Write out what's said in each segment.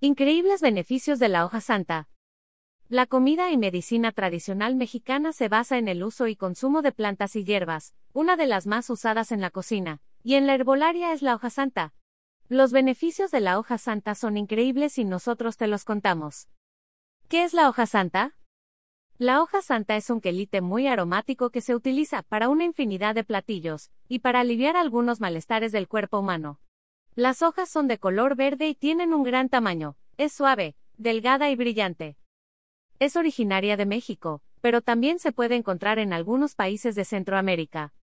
Increíbles beneficios de la hoja santa. La comida y medicina tradicional mexicana se basa en el uso y consumo de plantas y hierbas, una de las más usadas en la cocina, y en la herbolaria es la hoja santa. Los beneficios de la hoja santa son increíbles y nosotros te los contamos. ¿Qué es la hoja santa? La hoja santa es un quelite muy aromático que se utiliza para una infinidad de platillos, y para aliviar algunos malestares del cuerpo humano. Las hojas son de color verde y tienen un gran tamaño, es suave, delgada y brillante. Es originaria de México, pero también se puede encontrar en algunos países de Centroamérica.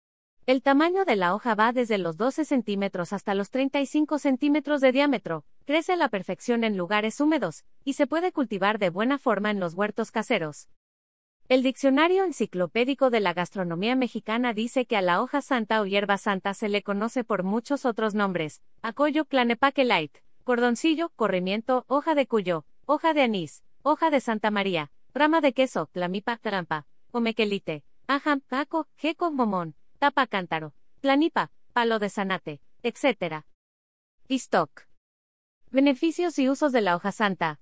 El tamaño de la hoja va desde los 12 centímetros hasta los 35 centímetros de diámetro, crece a la perfección en lugares húmedos, y se puede cultivar de buena forma en los huertos caseros. El diccionario enciclopédico de la gastronomía mexicana dice que a la hoja santa o hierba santa se le conoce por muchos otros nombres, acollo clanepaque light, cordoncillo, corrimiento, hoja de cuyo, hoja de anís, hoja de Santa María, rama de queso, tlamipa, trampa, omequelite, ajam, taco, jeco, momón, tapa cántaro, planipa, palo de zanate, etc. Stock. Beneficios y usos de la hoja santa.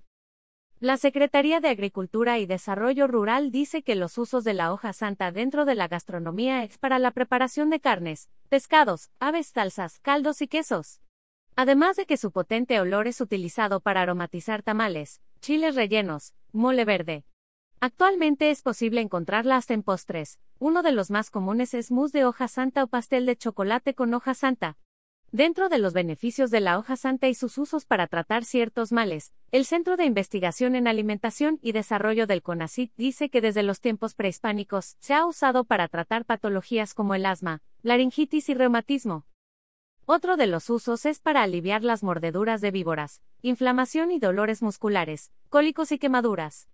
La Secretaría de Agricultura y Desarrollo Rural dice que los usos de la hoja santa dentro de la gastronomía es para la preparación de carnes, pescados, aves, salsas, caldos y quesos. Además de que su potente olor es utilizado para aromatizar tamales, chiles rellenos, mole verde, Actualmente es posible encontrarla hasta en postres. Uno de los más comunes es mousse de hoja santa o pastel de chocolate con hoja santa. Dentro de los beneficios de la hoja santa y sus usos para tratar ciertos males, el Centro de Investigación en Alimentación y Desarrollo del CONACYT dice que desde los tiempos prehispánicos se ha usado para tratar patologías como el asma, laringitis y reumatismo. Otro de los usos es para aliviar las mordeduras de víboras, inflamación y dolores musculares, cólicos y quemaduras.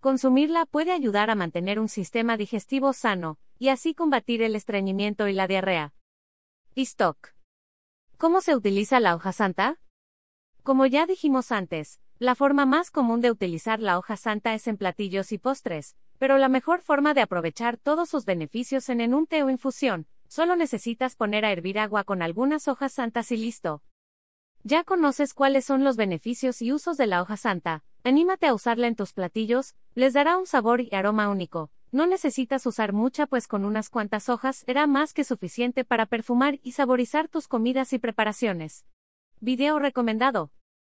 Consumirla puede ayudar a mantener un sistema digestivo sano, y así combatir el estreñimiento y la diarrea. stock. ¿Cómo se utiliza la hoja santa? Como ya dijimos antes, la forma más común de utilizar la hoja santa es en platillos y postres, pero la mejor forma de aprovechar todos sus beneficios en, en un té o infusión, solo necesitas poner a hervir agua con algunas hojas santas y listo. Ya conoces cuáles son los beneficios y usos de la hoja santa, Anímate a usarla en tus platillos, les dará un sabor y aroma único. No necesitas usar mucha pues con unas cuantas hojas será más que suficiente para perfumar y saborizar tus comidas y preparaciones. Video recomendado.